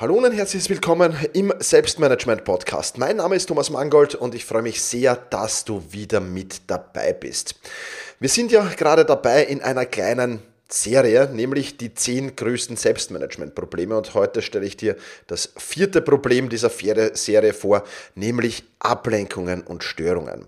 Hallo und herzlich willkommen im Selbstmanagement Podcast. Mein Name ist Thomas Mangold und ich freue mich sehr, dass du wieder mit dabei bist. Wir sind ja gerade dabei in einer kleinen Serie, nämlich die zehn größten Selbstmanagement-Probleme. Und heute stelle ich dir das vierte Problem dieser Serie vor, nämlich Ablenkungen und Störungen.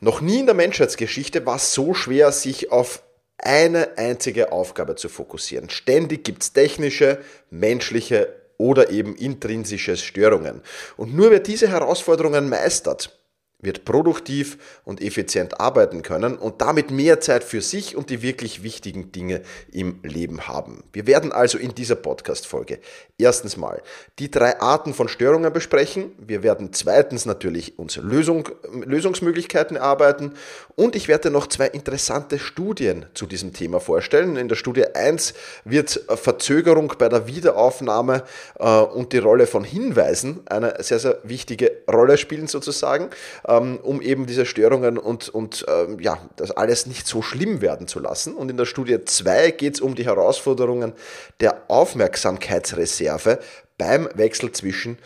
Noch nie in der Menschheitsgeschichte war es so schwer, sich auf eine einzige Aufgabe zu fokussieren. Ständig gibt es technische, menschliche oder eben intrinsische Störungen. Und nur wer diese Herausforderungen meistert, wird produktiv und effizient arbeiten können und damit mehr Zeit für sich und die wirklich wichtigen Dinge im Leben haben. Wir werden also in dieser Podcast-Folge erstens mal die drei Arten von Störungen besprechen. Wir werden zweitens natürlich uns Lösung, Lösungsmöglichkeiten erarbeiten und ich werde noch zwei interessante Studien zu diesem Thema vorstellen. In der Studie 1 wird Verzögerung bei der Wiederaufnahme äh, und die Rolle von Hinweisen eine sehr, sehr wichtige Rolle spielen sozusagen um eben diese Störungen und, und ähm, ja, das alles nicht so schlimm werden zu lassen. Und in der Studie 2 geht es um die Herausforderungen der Aufmerksamkeitsreserve beim Wechsel zwischen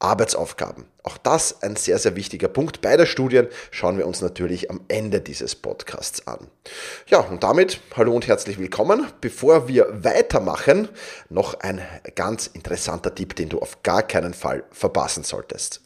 Arbeitsaufgaben. Auch das ein sehr, sehr wichtiger Punkt. Beide Studien schauen wir uns natürlich am Ende dieses Podcasts an. Ja, und damit hallo und herzlich willkommen. Bevor wir weitermachen, noch ein ganz interessanter Tipp, den du auf gar keinen Fall verpassen solltest.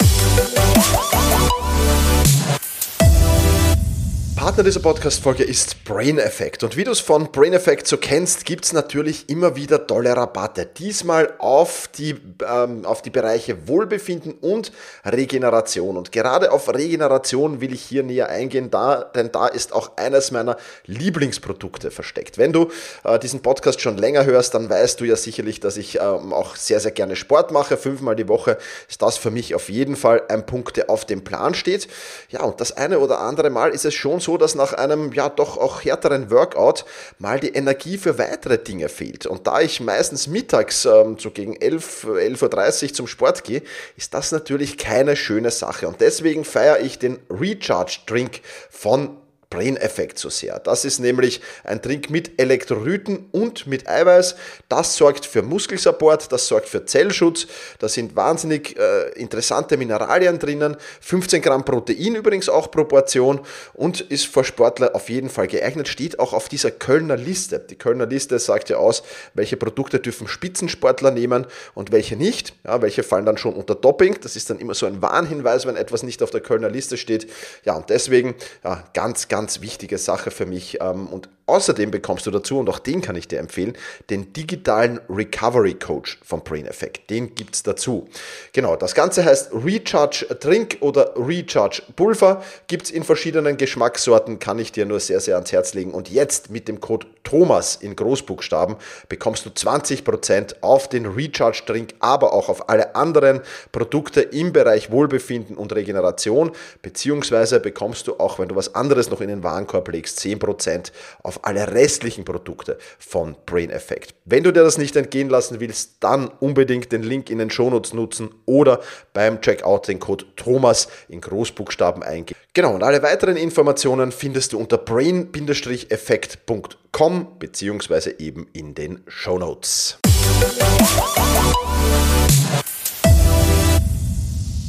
Partner dieser Podcast-Folge ist Brain Effect. Und wie du es von Brain Effect so kennst, gibt es natürlich immer wieder tolle Rabatte. Diesmal auf die, ähm, auf die Bereiche Wohlbefinden und Regeneration. Und gerade auf Regeneration will ich hier näher eingehen, da, denn da ist auch eines meiner Lieblingsprodukte versteckt. Wenn du äh, diesen Podcast schon länger hörst, dann weißt du ja sicherlich, dass ich ähm, auch sehr, sehr gerne Sport mache. Fünfmal die Woche ist das für mich auf jeden Fall ein Punkt, der auf dem Plan steht. Ja, und das eine oder andere Mal ist es schon so, dass nach einem ja doch auch härteren Workout mal die Energie für weitere Dinge fehlt. Und da ich meistens mittags ähm, so gegen 11, 11.30 Uhr zum Sport gehe, ist das natürlich keine schöne Sache. Und deswegen feiere ich den Recharge Drink von Brain Effect so sehr. Das ist nämlich ein Trink mit Elektrolyten und mit Eiweiß. Das sorgt für Muskelsupport, das sorgt für Zellschutz. Da sind wahnsinnig äh, interessante Mineralien drinnen. 15 Gramm Protein übrigens auch Proportion und ist für Sportler auf jeden Fall geeignet. Steht auch auf dieser Kölner Liste. Die Kölner Liste sagt ja aus, welche Produkte dürfen Spitzensportler nehmen und welche nicht. Ja, welche fallen dann schon unter Doping. Das ist dann immer so ein Warnhinweis, wenn etwas nicht auf der Kölner Liste steht. Ja, und deswegen ja, ganz, ganz ganz wichtige Sache für mich. Ähm, und außerdem bekommst du dazu, und auch den kann ich dir empfehlen, den digitalen Recovery Coach von Brain Effect. Den gibt es dazu. Genau, das Ganze heißt Recharge Drink oder Recharge Pulver. Gibt es in verschiedenen Geschmackssorten, kann ich dir nur sehr, sehr ans Herz legen. Und jetzt mit dem Code Thomas in Großbuchstaben bekommst du 20% auf den Recharge Drink, aber auch auf alle anderen Produkte im Bereich Wohlbefinden und Regeneration. Beziehungsweise bekommst du auch, wenn du was anderes noch in den Warenkorb legst, 10% auf alle restlichen Produkte von Brain Effect. Wenn du dir das nicht entgehen lassen willst, dann unbedingt den Link in den Shownotes nutzen oder beim Checkout den Code Thomas in Großbuchstaben eingeben. Genau, und alle weiteren Informationen findest du unter brain-effekt.com beziehungsweise eben in den Shownotes.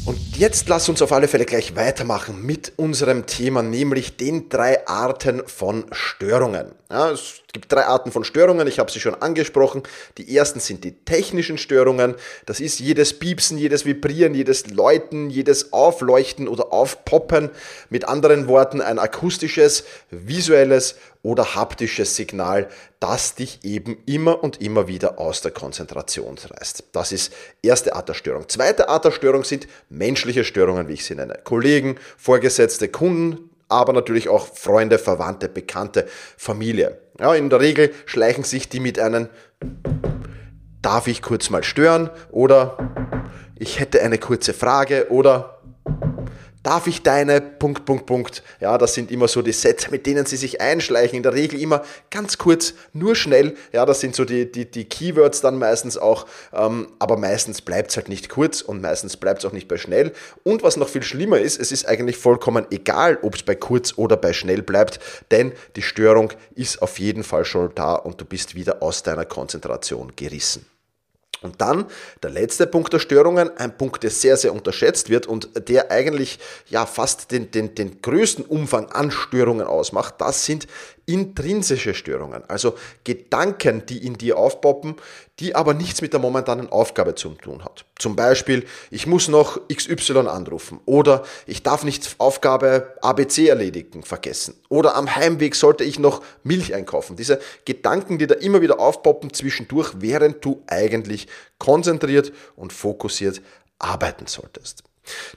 Und jetzt lass uns auf alle Fälle gleich weitermachen mit unserem Thema, nämlich den drei Arten von Störungen. Ja, es gibt drei Arten von Störungen, ich habe sie schon angesprochen. Die ersten sind die technischen Störungen. Das ist jedes Piepsen, jedes Vibrieren, jedes Läuten, jedes Aufleuchten oder Aufpoppen. Mit anderen Worten ein akustisches, visuelles oder haptisches Signal, das dich eben immer und immer wieder aus der Konzentration reißt. Das ist erste Art der Störung. Zweite Art der Störung sind menschliche Störungen, wie ich sie nenne. Kollegen, Vorgesetzte, Kunden, aber natürlich auch Freunde, Verwandte, Bekannte, Familie. Ja, in der Regel schleichen sich die mit einem Darf ich kurz mal stören? Oder ich hätte eine kurze Frage oder darf ich deine Punkt, Punkt, Punkt. Ja, das sind immer so die Sätze, mit denen sie sich einschleichen. In der Regel immer ganz kurz, nur schnell. Ja, das sind so die, die, die Keywords dann meistens auch. Ähm, aber meistens bleibt es halt nicht kurz und meistens bleibt es auch nicht bei schnell. Und was noch viel schlimmer ist, es ist eigentlich vollkommen egal, ob es bei kurz oder bei schnell bleibt, denn die Störung ist auf jeden Fall schon da und du bist wieder aus deiner Konzentration gerissen. Und dann der letzte Punkt der Störungen, ein Punkt, der sehr, sehr unterschätzt wird und der eigentlich ja fast den, den, den größten Umfang an Störungen ausmacht, das sind intrinsische Störungen, also Gedanken, die in dir aufpoppen, die aber nichts mit der momentanen Aufgabe zu tun hat. Zum Beispiel, ich muss noch XY anrufen oder ich darf nicht Aufgabe ABC erledigen, vergessen oder am Heimweg sollte ich noch Milch einkaufen. Diese Gedanken, die da immer wieder aufpoppen zwischendurch, während du eigentlich konzentriert und fokussiert arbeiten solltest.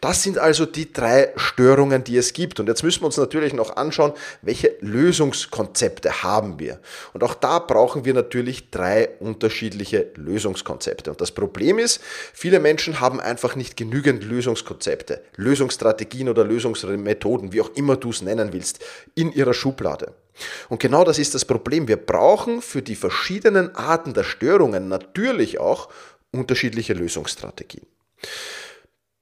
Das sind also die drei Störungen, die es gibt. Und jetzt müssen wir uns natürlich noch anschauen, welche Lösungskonzepte haben wir. Und auch da brauchen wir natürlich drei unterschiedliche Lösungskonzepte. Und das Problem ist, viele Menschen haben einfach nicht genügend Lösungskonzepte, Lösungsstrategien oder Lösungsmethoden, wie auch immer du es nennen willst, in ihrer Schublade. Und genau das ist das Problem. Wir brauchen für die verschiedenen Arten der Störungen natürlich auch unterschiedliche Lösungsstrategien.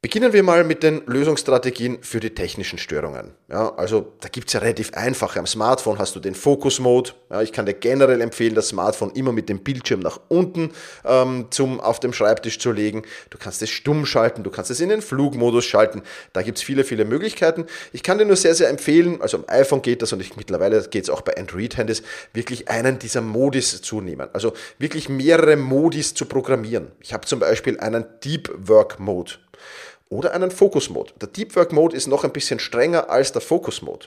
Beginnen wir mal mit den Lösungsstrategien für die technischen Störungen. Ja, also da gibt es ja relativ einfache. Am Smartphone hast du den Focus-Mode. Ja, ich kann dir generell empfehlen, das Smartphone immer mit dem Bildschirm nach unten ähm, zum, auf dem Schreibtisch zu legen. Du kannst es stumm schalten, du kannst es in den Flugmodus schalten. Da gibt es viele, viele Möglichkeiten. Ich kann dir nur sehr, sehr empfehlen, also am iPhone geht das und ich, mittlerweile geht es auch bei Android-Handys, wirklich einen dieser Modis zu nehmen. Also wirklich mehrere Modis zu programmieren. Ich habe zum Beispiel einen Deep Work Mode oder einen Focus Mode. Der Deep Work Mode ist noch ein bisschen strenger als der Focus Mode.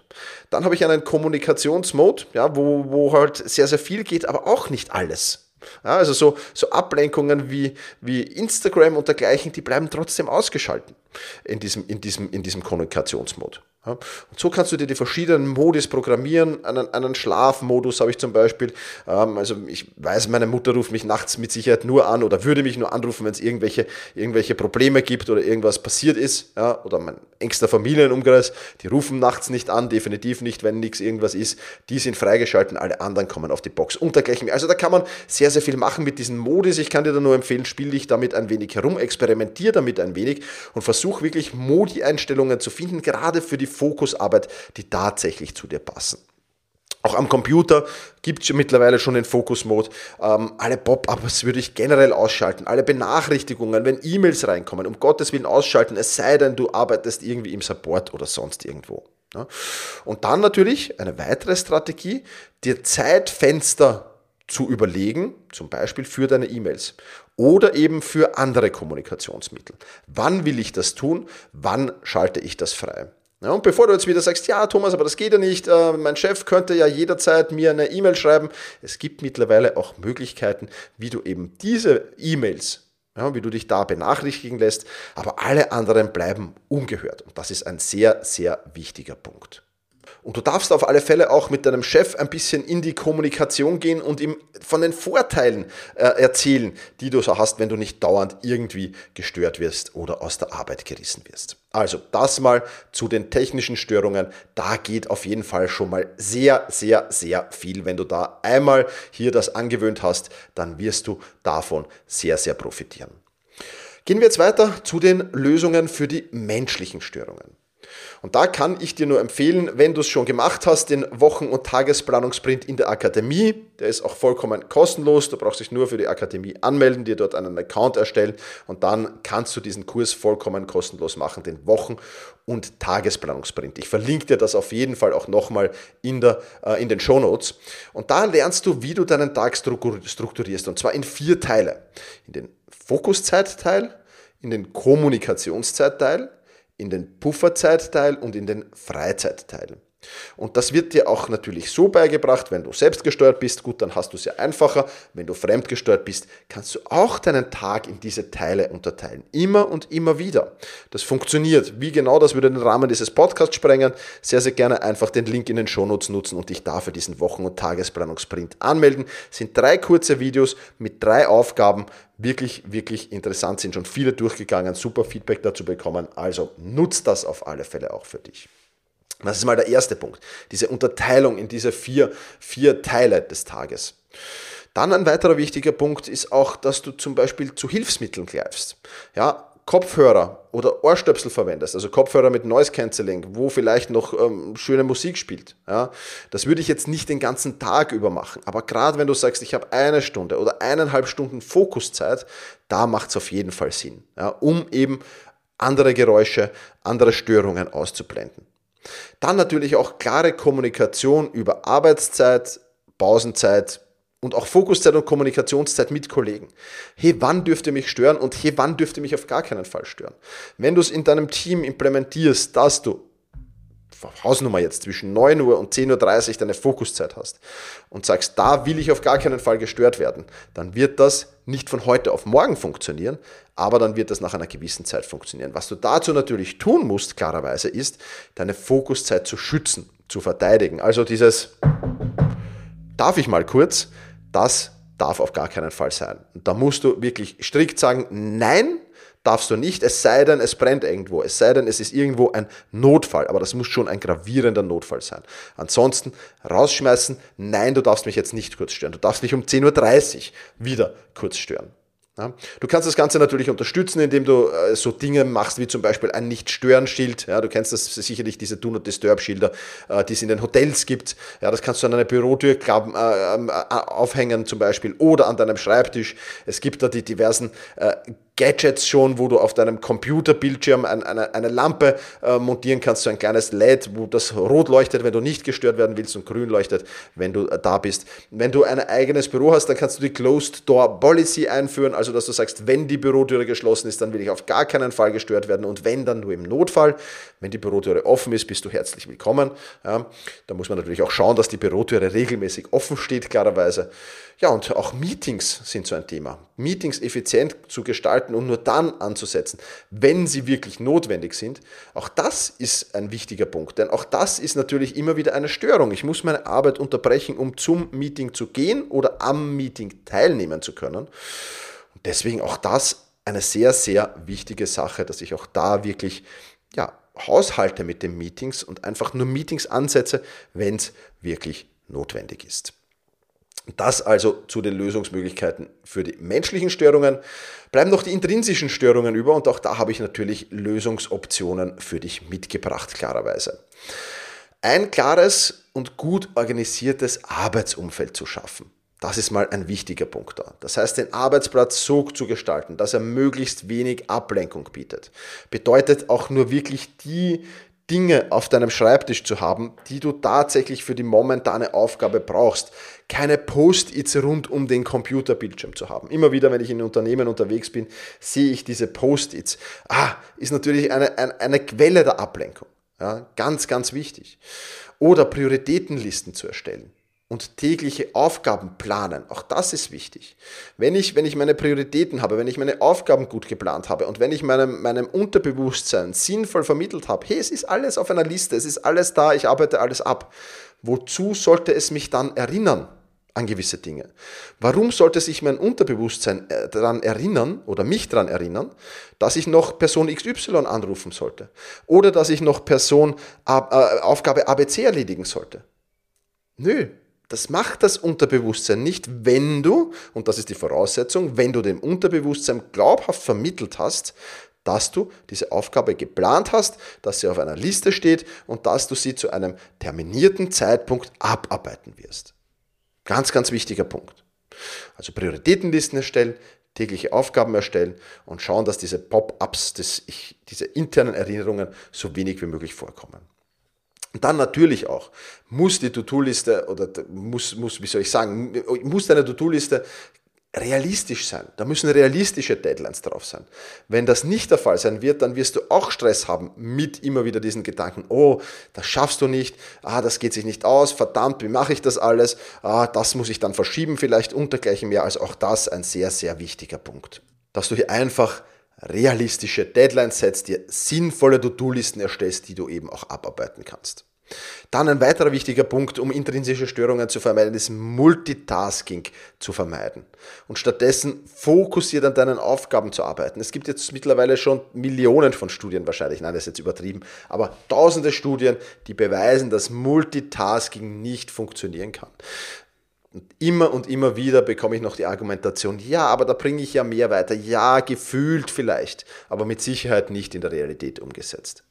Dann habe ich einen Kommunikationsmode, ja, wo, wo halt sehr, sehr viel geht, aber auch nicht alles. Ja, also so, so Ablenkungen wie, wie Instagram und dergleichen, die bleiben trotzdem ausgeschalten in diesem, in diesem, in diesem Kommunikationsmode. Und so kannst du dir die verschiedenen Modis programmieren. Einen, einen Schlafmodus habe ich zum Beispiel. Ähm, also ich weiß, meine Mutter ruft mich nachts mit Sicherheit nur an oder würde mich nur anrufen, wenn es irgendwelche, irgendwelche Probleme gibt oder irgendwas passiert ist. Ja, oder mein engster Familienumkreis, die rufen nachts nicht an, definitiv nicht, wenn nichts irgendwas ist. Die sind freigeschalten, alle anderen kommen auf die Box und dergleichen. Also da kann man sehr, sehr viel machen mit diesen Modis. Ich kann dir da nur empfehlen, spiel dich damit ein wenig herum, experimentier damit ein wenig und versuch wirklich Modi-Einstellungen zu finden, gerade für die Fokusarbeit, die tatsächlich zu dir passen. Auch am Computer gibt es mittlerweile schon den Fokus-Mode. Ähm, alle Pop-ups würde ich generell ausschalten. Alle Benachrichtigungen, wenn E-Mails reinkommen, um Gottes Willen ausschalten, es sei denn, du arbeitest irgendwie im Support oder sonst irgendwo. Ja. Und dann natürlich eine weitere Strategie, dir Zeitfenster zu überlegen, zum Beispiel für deine E-Mails oder eben für andere Kommunikationsmittel. Wann will ich das tun? Wann schalte ich das frei? Ja, und bevor du jetzt wieder sagst, ja, Thomas, aber das geht ja nicht, äh, mein Chef könnte ja jederzeit mir eine E-Mail schreiben. Es gibt mittlerweile auch Möglichkeiten, wie du eben diese E-Mails, ja, wie du dich da benachrichtigen lässt, aber alle anderen bleiben ungehört. Und das ist ein sehr, sehr wichtiger Punkt. Und du darfst auf alle Fälle auch mit deinem Chef ein bisschen in die Kommunikation gehen und ihm von den Vorteilen äh, erzählen, die du so hast, wenn du nicht dauernd irgendwie gestört wirst oder aus der Arbeit gerissen wirst. Also das mal zu den technischen Störungen. Da geht auf jeden Fall schon mal sehr, sehr, sehr viel. Wenn du da einmal hier das angewöhnt hast, dann wirst du davon sehr, sehr profitieren. Gehen wir jetzt weiter zu den Lösungen für die menschlichen Störungen. Und da kann ich dir nur empfehlen, wenn du es schon gemacht hast, den Wochen- und Tagesplanungsprint in der Akademie. Der ist auch vollkommen kostenlos. Du brauchst dich nur für die Akademie anmelden, dir dort einen Account erstellen und dann kannst du diesen Kurs vollkommen kostenlos machen, den Wochen- und Tagesplanungsprint. Ich verlinke dir das auf jeden Fall auch nochmal in, äh, in den Show Notes. Und da lernst du, wie du deinen Tag strukturierst und zwar in vier Teile. In den Fokuszeitteil, in den Kommunikationszeitteil, in den Pufferzeitteil und in den Freizeitteil. Und das wird dir auch natürlich so beigebracht, wenn du selbstgesteuert bist, gut, dann hast du es ja einfacher. Wenn du fremdgesteuert bist, kannst du auch deinen Tag in diese Teile unterteilen. Immer und immer wieder. Das funktioniert. Wie genau, das würde den Rahmen dieses Podcasts sprengen. Sehr, sehr gerne einfach den Link in den Shownotes nutzen und dich dafür diesen Wochen- und Tagesplanungsprint anmelden. Das sind drei kurze Videos mit drei Aufgaben. Wirklich, wirklich interessant sind schon viele durchgegangen. Super Feedback dazu bekommen. Also nutzt das auf alle Fälle auch für dich. Das ist mal der erste Punkt. Diese Unterteilung in diese vier, vier Teile des Tages. Dann ein weiterer wichtiger Punkt ist auch, dass du zum Beispiel zu Hilfsmitteln greifst. Ja, Kopfhörer oder Ohrstöpsel verwendest, also Kopfhörer mit Noise Cancelling, wo vielleicht noch ähm, schöne Musik spielt, ja, das würde ich jetzt nicht den ganzen Tag über machen. Aber gerade wenn du sagst, ich habe eine Stunde oder eineinhalb Stunden Fokuszeit, da macht es auf jeden Fall Sinn, ja, um eben andere Geräusche, andere Störungen auszublenden. Dann natürlich auch klare Kommunikation über Arbeitszeit, Pausenzeit, und auch Fokuszeit und Kommunikationszeit mit Kollegen. Hey, wann dürft ihr mich stören und hey, wann dürft ihr mich auf gar keinen Fall stören? Wenn du es in deinem Team implementierst, dass du Hausnummer jetzt zwischen 9 Uhr und 10.30 Uhr deine Fokuszeit hast und sagst, da will ich auf gar keinen Fall gestört werden, dann wird das nicht von heute auf morgen funktionieren, aber dann wird das nach einer gewissen Zeit funktionieren. Was du dazu natürlich tun musst, klarerweise, ist, deine Fokuszeit zu schützen, zu verteidigen. Also dieses, darf ich mal kurz, das darf auf gar keinen Fall sein. Und da musst du wirklich strikt sagen, nein, darfst du nicht, es sei denn, es brennt irgendwo, es sei denn, es ist irgendwo ein Notfall, aber das muss schon ein gravierender Notfall sein. Ansonsten rausschmeißen, nein, du darfst mich jetzt nicht kurz stören, du darfst mich um 10.30 Uhr wieder kurz stören. Ja. Du kannst das Ganze natürlich unterstützen, indem du äh, so Dinge machst, wie zum Beispiel ein Nicht-Stören-Schild. Ja, du kennst das sicherlich, diese Do-Not-Disturb-Schilder, äh, die es in den Hotels gibt. Ja, das kannst du an einer Bürotür klappen, äh, ähm, äh, aufhängen zum Beispiel oder an deinem Schreibtisch. Es gibt da die diversen äh, Gadgets schon, wo du auf deinem Computerbildschirm ein, eine, eine Lampe äh, montieren kannst, so ein kleines LED, wo das rot leuchtet, wenn du nicht gestört werden willst und grün leuchtet, wenn du äh, da bist. Wenn du ein eigenes Büro hast, dann kannst du die Closed Door Policy einführen, also dass du sagst, wenn die Bürotüre geschlossen ist, dann will ich auf gar keinen Fall gestört werden und wenn, dann nur im Notfall. Wenn die Bürotüre offen ist, bist du herzlich willkommen. Ja, da muss man natürlich auch schauen, dass die Bürotüre regelmäßig offen steht, klarerweise. Ja, und auch Meetings sind so ein Thema. Meetings effizient zu gestalten und nur dann anzusetzen, wenn sie wirklich notwendig sind. Auch das ist ein wichtiger Punkt, denn auch das ist natürlich immer wieder eine Störung. Ich muss meine Arbeit unterbrechen, um zum Meeting zu gehen oder am Meeting teilnehmen zu können. Und deswegen auch das eine sehr, sehr wichtige Sache, dass ich auch da wirklich ja, haushalte mit den Meetings und einfach nur Meetings ansetze, wenn es wirklich notwendig ist. Das also zu den Lösungsmöglichkeiten für die menschlichen Störungen. Bleiben noch die intrinsischen Störungen über und auch da habe ich natürlich Lösungsoptionen für dich mitgebracht, klarerweise. Ein klares und gut organisiertes Arbeitsumfeld zu schaffen. Das ist mal ein wichtiger Punkt da. Das heißt, den Arbeitsplatz so zu gestalten, dass er möglichst wenig Ablenkung bietet. Bedeutet auch nur wirklich die Dinge auf deinem Schreibtisch zu haben, die du tatsächlich für die momentane Aufgabe brauchst. Keine Post-its rund um den Computerbildschirm zu haben. Immer wieder, wenn ich in Unternehmen unterwegs bin, sehe ich diese Post-its. Ah, ist natürlich eine, eine, eine Quelle der Ablenkung. Ja, ganz, ganz wichtig. Oder Prioritätenlisten zu erstellen und tägliche Aufgaben planen. Auch das ist wichtig. Wenn ich, wenn ich meine Prioritäten habe, wenn ich meine Aufgaben gut geplant habe und wenn ich meinem, meinem Unterbewusstsein sinnvoll vermittelt habe, hey, es ist alles auf einer Liste, es ist alles da, ich arbeite alles ab. Wozu sollte es mich dann erinnern an gewisse Dinge? Warum sollte sich mein Unterbewusstsein äh, daran erinnern oder mich daran erinnern, dass ich noch Person XY anrufen sollte? Oder dass ich noch Person äh, Aufgabe ABC erledigen sollte? Nö, das macht das Unterbewusstsein nicht, wenn du, und das ist die Voraussetzung, wenn du dem Unterbewusstsein glaubhaft vermittelt hast, dass du diese Aufgabe geplant hast, dass sie auf einer Liste steht und dass du sie zu einem terminierten Zeitpunkt abarbeiten wirst. Ganz, ganz wichtiger Punkt. Also Prioritätenlisten erstellen, tägliche Aufgaben erstellen und schauen, dass diese Pop-ups, diese internen Erinnerungen so wenig wie möglich vorkommen. Und dann natürlich auch muss die To-Do-Liste oder muss, muss, wie soll ich sagen, muss deine To-Do-Liste realistisch sein. Da müssen realistische Deadlines drauf sein. Wenn das nicht der Fall sein wird, dann wirst du auch Stress haben mit immer wieder diesen Gedanken, oh, das schaffst du nicht, ah, das geht sich nicht aus, verdammt, wie mache ich das alles, ah, das muss ich dann verschieben vielleicht und dergleichen mehr. Also auch das ein sehr, sehr wichtiger Punkt. Dass du hier einfach realistische Deadlines setzt, dir sinnvolle To-Do-Listen erstellst, die du eben auch abarbeiten kannst. Dann ein weiterer wichtiger Punkt, um intrinsische Störungen zu vermeiden, ist Multitasking zu vermeiden. Und stattdessen fokussiert an deinen Aufgaben zu arbeiten. Es gibt jetzt mittlerweile schon Millionen von Studien wahrscheinlich, nein, das ist jetzt übertrieben, aber tausende Studien, die beweisen, dass Multitasking nicht funktionieren kann. Und immer und immer wieder bekomme ich noch die Argumentation, ja, aber da bringe ich ja mehr weiter. Ja, gefühlt vielleicht, aber mit Sicherheit nicht in der Realität umgesetzt.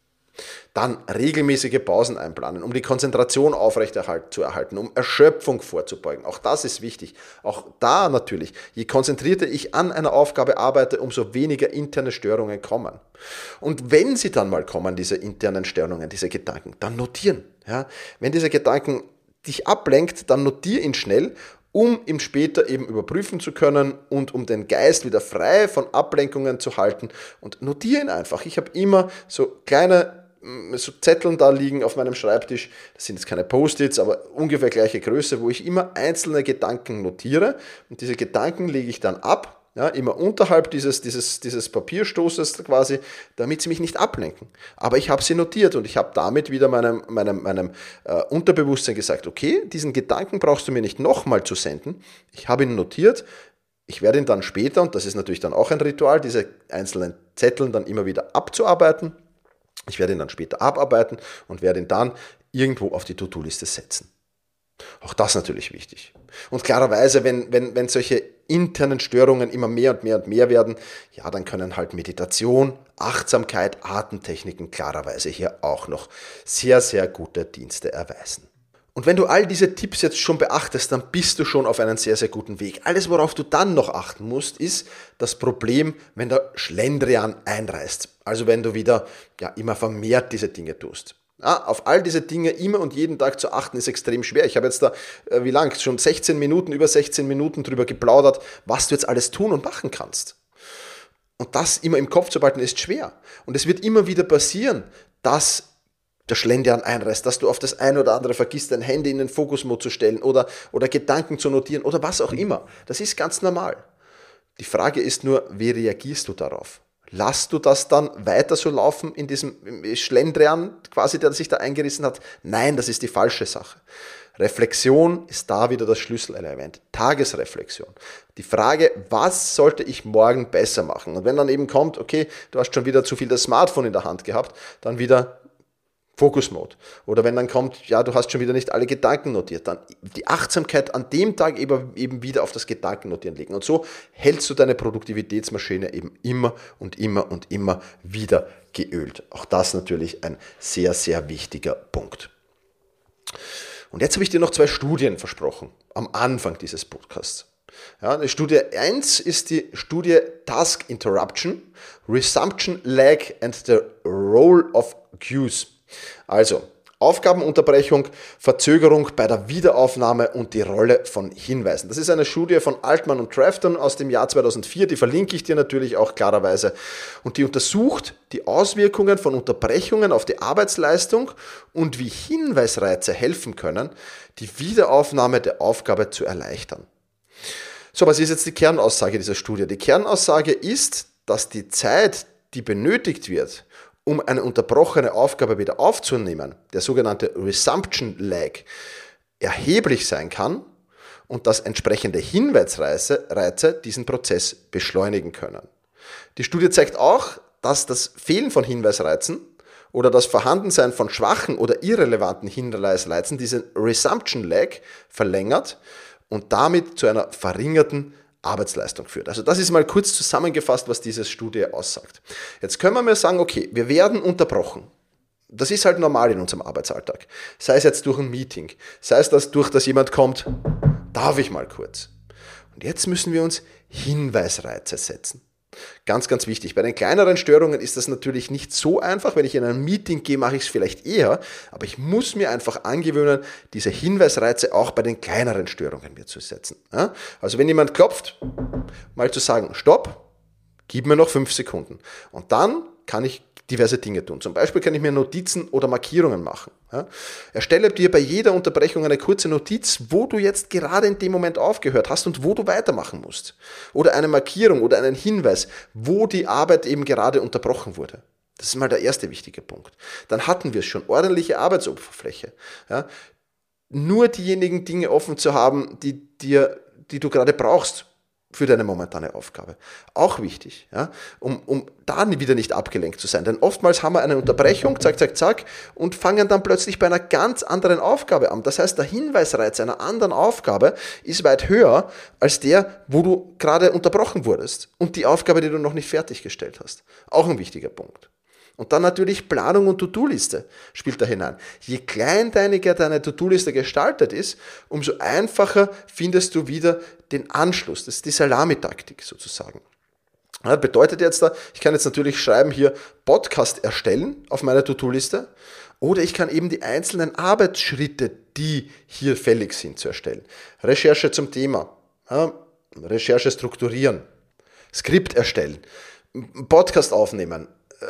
Dann regelmäßige Pausen einplanen, um die Konzentration aufrechterhalten, um Erschöpfung vorzubeugen. Auch das ist wichtig. Auch da natürlich, je konzentrierter ich an einer Aufgabe arbeite, umso weniger interne Störungen kommen. Und wenn sie dann mal kommen, diese internen Störungen, diese Gedanken, dann notieren. Ja? Wenn diese Gedanken dich ablenkt, dann notier ihn schnell um ihn später eben überprüfen zu können und um den Geist wieder frei von Ablenkungen zu halten. Und notiere ihn einfach. Ich habe immer so kleine mm, so Zetteln da liegen auf meinem Schreibtisch, das sind jetzt keine Post-its, aber ungefähr gleiche Größe, wo ich immer einzelne Gedanken notiere. Und diese Gedanken lege ich dann ab ja, immer unterhalb dieses, dieses, dieses Papierstoßes quasi, damit sie mich nicht ablenken. Aber ich habe sie notiert und ich habe damit wieder meinem, meinem, meinem äh, Unterbewusstsein gesagt, okay, diesen Gedanken brauchst du mir nicht nochmal zu senden. Ich habe ihn notiert. Ich werde ihn dann später, und das ist natürlich dann auch ein Ritual, diese einzelnen Zetteln dann immer wieder abzuarbeiten. Ich werde ihn dann später abarbeiten und werde ihn dann irgendwo auf die To-Do-Liste setzen. Auch das natürlich wichtig. Und klarerweise, wenn, wenn, wenn solche internen Störungen immer mehr und mehr und mehr werden, ja, dann können halt Meditation, Achtsamkeit, Atemtechniken klarerweise hier auch noch sehr, sehr gute Dienste erweisen. Und wenn du all diese Tipps jetzt schon beachtest, dann bist du schon auf einem sehr, sehr guten Weg. Alles, worauf du dann noch achten musst, ist das Problem, wenn der Schlendrian einreißt. Also wenn du wieder ja, immer vermehrt diese Dinge tust. Ja, auf all diese Dinge immer und jeden Tag zu achten, ist extrem schwer. Ich habe jetzt da, äh, wie lang, schon 16 Minuten, über 16 Minuten drüber geplaudert, was du jetzt alles tun und machen kannst. Und das immer im Kopf zu behalten, ist schwer. Und es wird immer wieder passieren, dass der Schlendern einreißt, dass du auf das eine oder andere vergisst, dein Handy in den Fokusmod zu stellen oder, oder Gedanken zu notieren oder was auch immer. Das ist ganz normal. Die Frage ist nur, wie reagierst du darauf? Lass du das dann weiter so laufen in diesem Schlendrian, quasi, der sich da eingerissen hat? Nein, das ist die falsche Sache. Reflexion ist da wieder das Schlüsselelement. Tagesreflexion. Die Frage, was sollte ich morgen besser machen? Und wenn dann eben kommt, okay, du hast schon wieder zu viel das Smartphone in der Hand gehabt, dann wieder Focus Mode. Oder wenn dann kommt, ja, du hast schon wieder nicht alle Gedanken notiert, dann die Achtsamkeit an dem Tag eben, eben wieder auf das Gedankennotieren legen. Und so hältst du deine Produktivitätsmaschine eben immer und immer und immer wieder geölt. Auch das natürlich ein sehr, sehr wichtiger Punkt. Und jetzt habe ich dir noch zwei Studien versprochen am Anfang dieses Podcasts. Ja, die Studie 1 ist die Studie Task Interruption, Resumption Lag and the Role of Cues. Also, Aufgabenunterbrechung, Verzögerung bei der Wiederaufnahme und die Rolle von Hinweisen. Das ist eine Studie von Altman und Trafton aus dem Jahr 2004, die verlinke ich dir natürlich auch klarerweise. Und die untersucht die Auswirkungen von Unterbrechungen auf die Arbeitsleistung und wie Hinweisreize helfen können, die Wiederaufnahme der Aufgabe zu erleichtern. So, was ist jetzt die Kernaussage dieser Studie? Die Kernaussage ist, dass die Zeit, die benötigt wird, um eine unterbrochene Aufgabe wieder aufzunehmen, der sogenannte Resumption Lag, erheblich sein kann und dass entsprechende Hinweisreize diesen Prozess beschleunigen können. Die Studie zeigt auch, dass das Fehlen von Hinweisreizen oder das Vorhandensein von schwachen oder irrelevanten Hinweisreizen diesen Resumption Lag verlängert und damit zu einer verringerten Arbeitsleistung führt. Also das ist mal kurz zusammengefasst, was diese Studie aussagt. Jetzt können wir mal sagen, okay, wir werden unterbrochen. Das ist halt normal in unserem Arbeitsalltag. Sei es jetzt durch ein Meeting, sei es das durch, dass jemand kommt, darf ich mal kurz. Und jetzt müssen wir uns Hinweisreize setzen. Ganz, ganz wichtig. Bei den kleineren Störungen ist das natürlich nicht so einfach. Wenn ich in ein Meeting gehe, mache ich es vielleicht eher. Aber ich muss mir einfach angewöhnen, diese Hinweisreize auch bei den kleineren Störungen mir zu setzen. Also wenn jemand klopft, mal zu sagen, stopp, gib mir noch fünf Sekunden. Und dann kann ich diverse Dinge tun. Zum Beispiel kann ich mir Notizen oder Markierungen machen. Ja? Erstelle dir bei jeder Unterbrechung eine kurze Notiz, wo du jetzt gerade in dem Moment aufgehört hast und wo du weitermachen musst. Oder eine Markierung oder einen Hinweis, wo die Arbeit eben gerade unterbrochen wurde. Das ist mal der erste wichtige Punkt. Dann hatten wir es schon, ordentliche Arbeitsoberfläche. Ja? Nur diejenigen Dinge offen zu haben, die, dir, die du gerade brauchst für deine momentane Aufgabe. Auch wichtig, ja, um, um da wieder nicht abgelenkt zu sein. Denn oftmals haben wir eine Unterbrechung, zack, zack, zack, und fangen dann plötzlich bei einer ganz anderen Aufgabe an. Das heißt, der Hinweisreiz einer anderen Aufgabe ist weit höher als der, wo du gerade unterbrochen wurdest und die Aufgabe, die du noch nicht fertiggestellt hast. Auch ein wichtiger Punkt. Und dann natürlich Planung und To-Do-Liste spielt da hinein. Je kleinteiniger deine To-Do-Liste gestaltet ist, umso einfacher findest du wieder den Anschluss. Das ist die Salamitaktik sozusagen. Das bedeutet jetzt da, ich kann jetzt natürlich schreiben hier Podcast erstellen auf meiner To-Do-Liste oder ich kann eben die einzelnen Arbeitsschritte, die hier fällig sind, zu erstellen. Recherche zum Thema, ja, Recherche strukturieren, Skript erstellen, Podcast aufnehmen,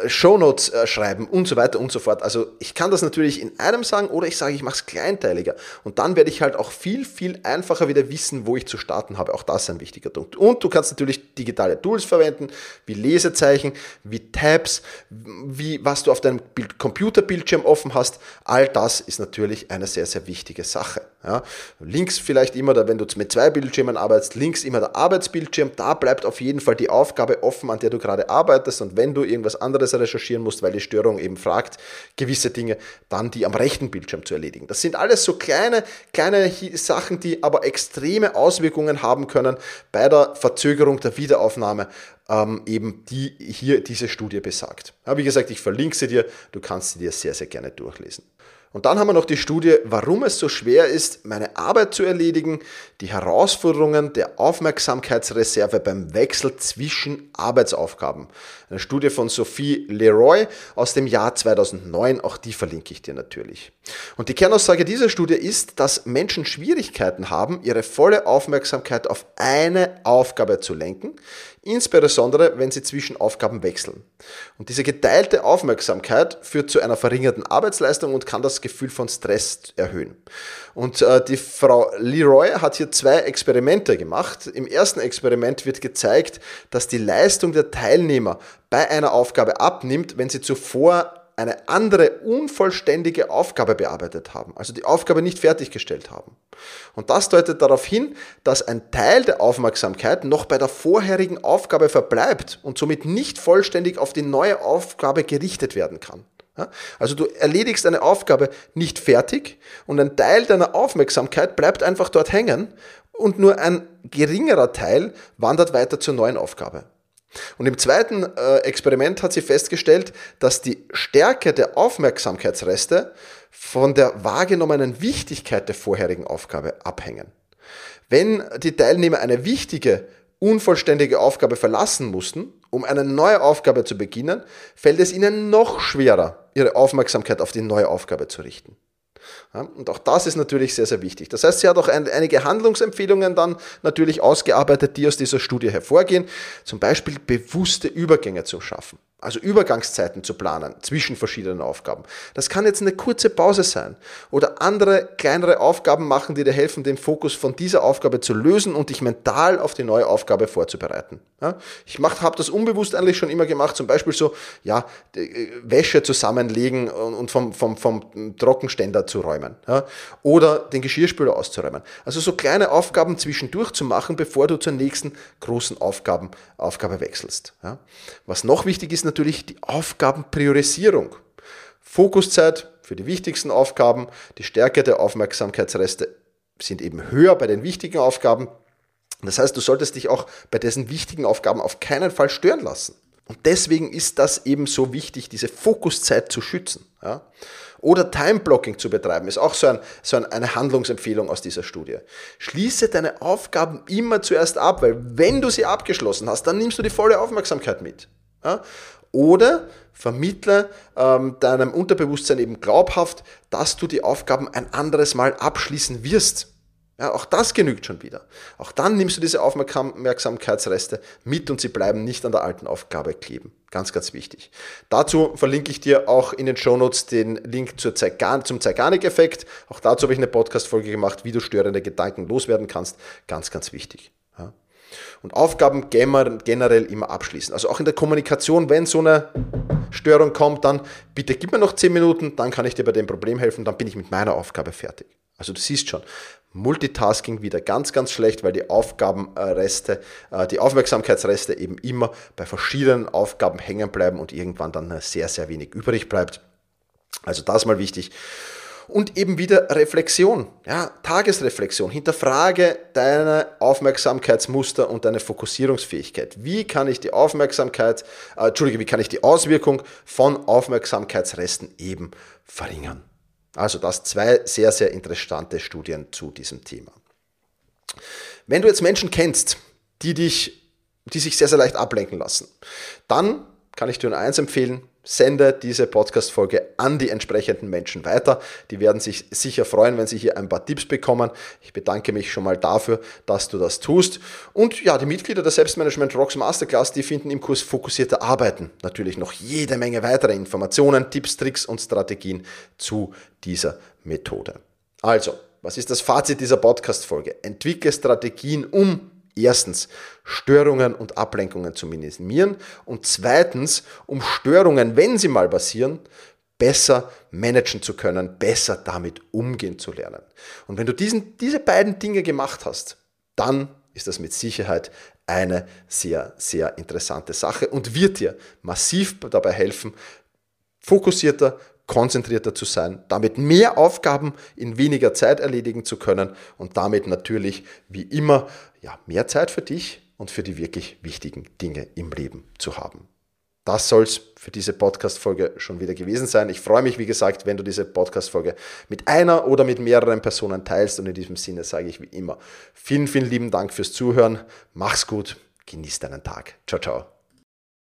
Shownotes äh, schreiben und so weiter und so fort. Also ich kann das natürlich in einem sagen oder ich sage, ich mache es kleinteiliger. Und dann werde ich halt auch viel, viel einfacher wieder wissen, wo ich zu starten habe. Auch das ist ein wichtiger Punkt. Und du kannst natürlich digitale Tools verwenden, wie Lesezeichen, wie Tabs, wie was du auf deinem Computerbildschirm offen hast. All das ist natürlich eine sehr, sehr wichtige Sache. Ja, links vielleicht immer, da, wenn du mit zwei Bildschirmen arbeitest, links immer der Arbeitsbildschirm, da bleibt auf jeden Fall die Aufgabe offen, an der du gerade arbeitest und wenn du irgendwas anderes recherchieren musst, weil die Störung eben fragt, gewisse Dinge, dann die am rechten Bildschirm zu erledigen. Das sind alles so kleine, kleine Sachen, die aber extreme Auswirkungen haben können bei der Verzögerung der Wiederaufnahme ähm, eben die hier diese Studie besagt. Ja, wie gesagt, ich verlinke sie dir, du kannst sie dir sehr, sehr gerne durchlesen. Und dann haben wir noch die Studie, warum es so schwer ist, meine Arbeit zu erledigen, die Herausforderungen der Aufmerksamkeitsreserve beim Wechsel zwischen Arbeitsaufgaben. Eine Studie von Sophie Leroy aus dem Jahr 2009, auch die verlinke ich dir natürlich. Und die Kernaussage dieser Studie ist, dass Menschen Schwierigkeiten haben, ihre volle Aufmerksamkeit auf eine Aufgabe zu lenken, insbesondere wenn sie zwischen Aufgaben wechseln. Und diese geteilte Aufmerksamkeit führt zu einer verringerten Arbeitsleistung und kann das Gefühl von Stress erhöhen. Und äh, die Frau Leroy hat hier zwei Experimente gemacht. Im ersten Experiment wird gezeigt, dass die Leistung der Teilnehmer bei einer Aufgabe abnimmt, wenn sie zuvor eine andere unvollständige Aufgabe bearbeitet haben, also die Aufgabe nicht fertiggestellt haben. Und das deutet darauf hin, dass ein Teil der Aufmerksamkeit noch bei der vorherigen Aufgabe verbleibt und somit nicht vollständig auf die neue Aufgabe gerichtet werden kann. Also du erledigst eine Aufgabe nicht fertig und ein Teil deiner Aufmerksamkeit bleibt einfach dort hängen und nur ein geringerer Teil wandert weiter zur neuen Aufgabe. Und im zweiten äh, Experiment hat sie festgestellt, dass die Stärke der Aufmerksamkeitsreste von der wahrgenommenen Wichtigkeit der vorherigen Aufgabe abhängen. Wenn die Teilnehmer eine wichtige, unvollständige Aufgabe verlassen mussten, um eine neue Aufgabe zu beginnen, fällt es ihnen noch schwerer, ihre Aufmerksamkeit auf die neue Aufgabe zu richten. Ja, und auch das ist natürlich sehr, sehr wichtig. Das heißt, sie hat auch ein, einige Handlungsempfehlungen dann natürlich ausgearbeitet, die aus dieser Studie hervorgehen. Zum Beispiel bewusste Übergänge zu schaffen also Übergangszeiten zu planen zwischen verschiedenen Aufgaben. Das kann jetzt eine kurze Pause sein oder andere kleinere Aufgaben machen, die dir helfen, den Fokus von dieser Aufgabe zu lösen und dich mental auf die neue Aufgabe vorzubereiten. Ja, ich habe das unbewusst eigentlich schon immer gemacht, zum Beispiel so, ja, äh, Wäsche zusammenlegen und vom, vom, vom Trockenständer zu räumen ja, oder den Geschirrspüler auszuräumen. Also so kleine Aufgaben zwischendurch zu machen, bevor du zur nächsten großen Aufgaben, Aufgabe wechselst. Ja. Was noch wichtig ist, natürlich die Aufgabenpriorisierung. Fokuszeit für die wichtigsten Aufgaben, die Stärke der Aufmerksamkeitsreste sind eben höher bei den wichtigen Aufgaben. Das heißt, du solltest dich auch bei diesen wichtigen Aufgaben auf keinen Fall stören lassen. Und deswegen ist das eben so wichtig, diese Fokuszeit zu schützen. Ja? Oder Time-Blocking zu betreiben, ist auch so, ein, so ein, eine Handlungsempfehlung aus dieser Studie. Schließe deine Aufgaben immer zuerst ab, weil wenn du sie abgeschlossen hast, dann nimmst du die volle Aufmerksamkeit mit. Ja? Oder vermittle ähm, deinem Unterbewusstsein eben glaubhaft, dass du die Aufgaben ein anderes Mal abschließen wirst. Ja, auch das genügt schon wieder. Auch dann nimmst du diese Aufmerksamkeitsreste mit und sie bleiben nicht an der alten Aufgabe kleben. Ganz, ganz wichtig. Dazu verlinke ich dir auch in den Shownotes den Link zur Zeigan zum Zeigarnik-Effekt. Auch dazu habe ich eine Podcast-Folge gemacht, wie du störende Gedanken loswerden kannst. Ganz, ganz wichtig. Und Aufgaben generell immer abschließen. Also auch in der Kommunikation, wenn so eine Störung kommt, dann bitte gib mir noch 10 Minuten, dann kann ich dir bei dem Problem helfen, dann bin ich mit meiner Aufgabe fertig. Also du siehst schon, Multitasking wieder ganz, ganz schlecht, weil die Aufgabenreste, äh, die Aufmerksamkeitsreste eben immer bei verschiedenen Aufgaben hängen bleiben und irgendwann dann sehr, sehr wenig übrig bleibt. Also das mal wichtig. Und eben wieder Reflexion, ja, Tagesreflexion. Hinterfrage deine Aufmerksamkeitsmuster und deine Fokussierungsfähigkeit. Wie kann ich die Aufmerksamkeit, äh, Entschuldige, wie kann ich die Auswirkung von Aufmerksamkeitsresten eben verringern? Also das zwei sehr, sehr interessante Studien zu diesem Thema. Wenn du jetzt Menschen kennst, die dich, die sich sehr, sehr leicht ablenken lassen, dann kann ich dir nur eins empfehlen, sende diese Podcast-Folge an die entsprechenden Menschen weiter. Die werden sich sicher freuen, wenn sie hier ein paar Tipps bekommen. Ich bedanke mich schon mal dafür, dass du das tust. Und ja, die Mitglieder der Selbstmanagement Rocks Masterclass, die finden im Kurs fokussierte Arbeiten natürlich noch jede Menge weitere Informationen, Tipps, Tricks und Strategien zu dieser Methode. Also, was ist das Fazit dieser Podcast-Folge? Entwickle Strategien, um erstens Störungen und Ablenkungen zu minimieren und zweitens, um Störungen, wenn sie mal passieren, besser managen zu können, besser damit umgehen zu lernen. Und wenn du diesen, diese beiden Dinge gemacht hast, dann ist das mit Sicherheit eine sehr, sehr interessante Sache und wird dir massiv dabei helfen, fokussierter, konzentrierter zu sein, damit mehr Aufgaben in weniger Zeit erledigen zu können und damit natürlich wie immer ja, mehr Zeit für dich und für die wirklich wichtigen Dinge im Leben zu haben. Das soll es für diese Podcast-Folge schon wieder gewesen sein. Ich freue mich, wie gesagt, wenn du diese Podcast-Folge mit einer oder mit mehreren Personen teilst. Und in diesem Sinne sage ich wie immer vielen, vielen lieben Dank fürs Zuhören. Mach's gut, genieß deinen Tag. Ciao, ciao.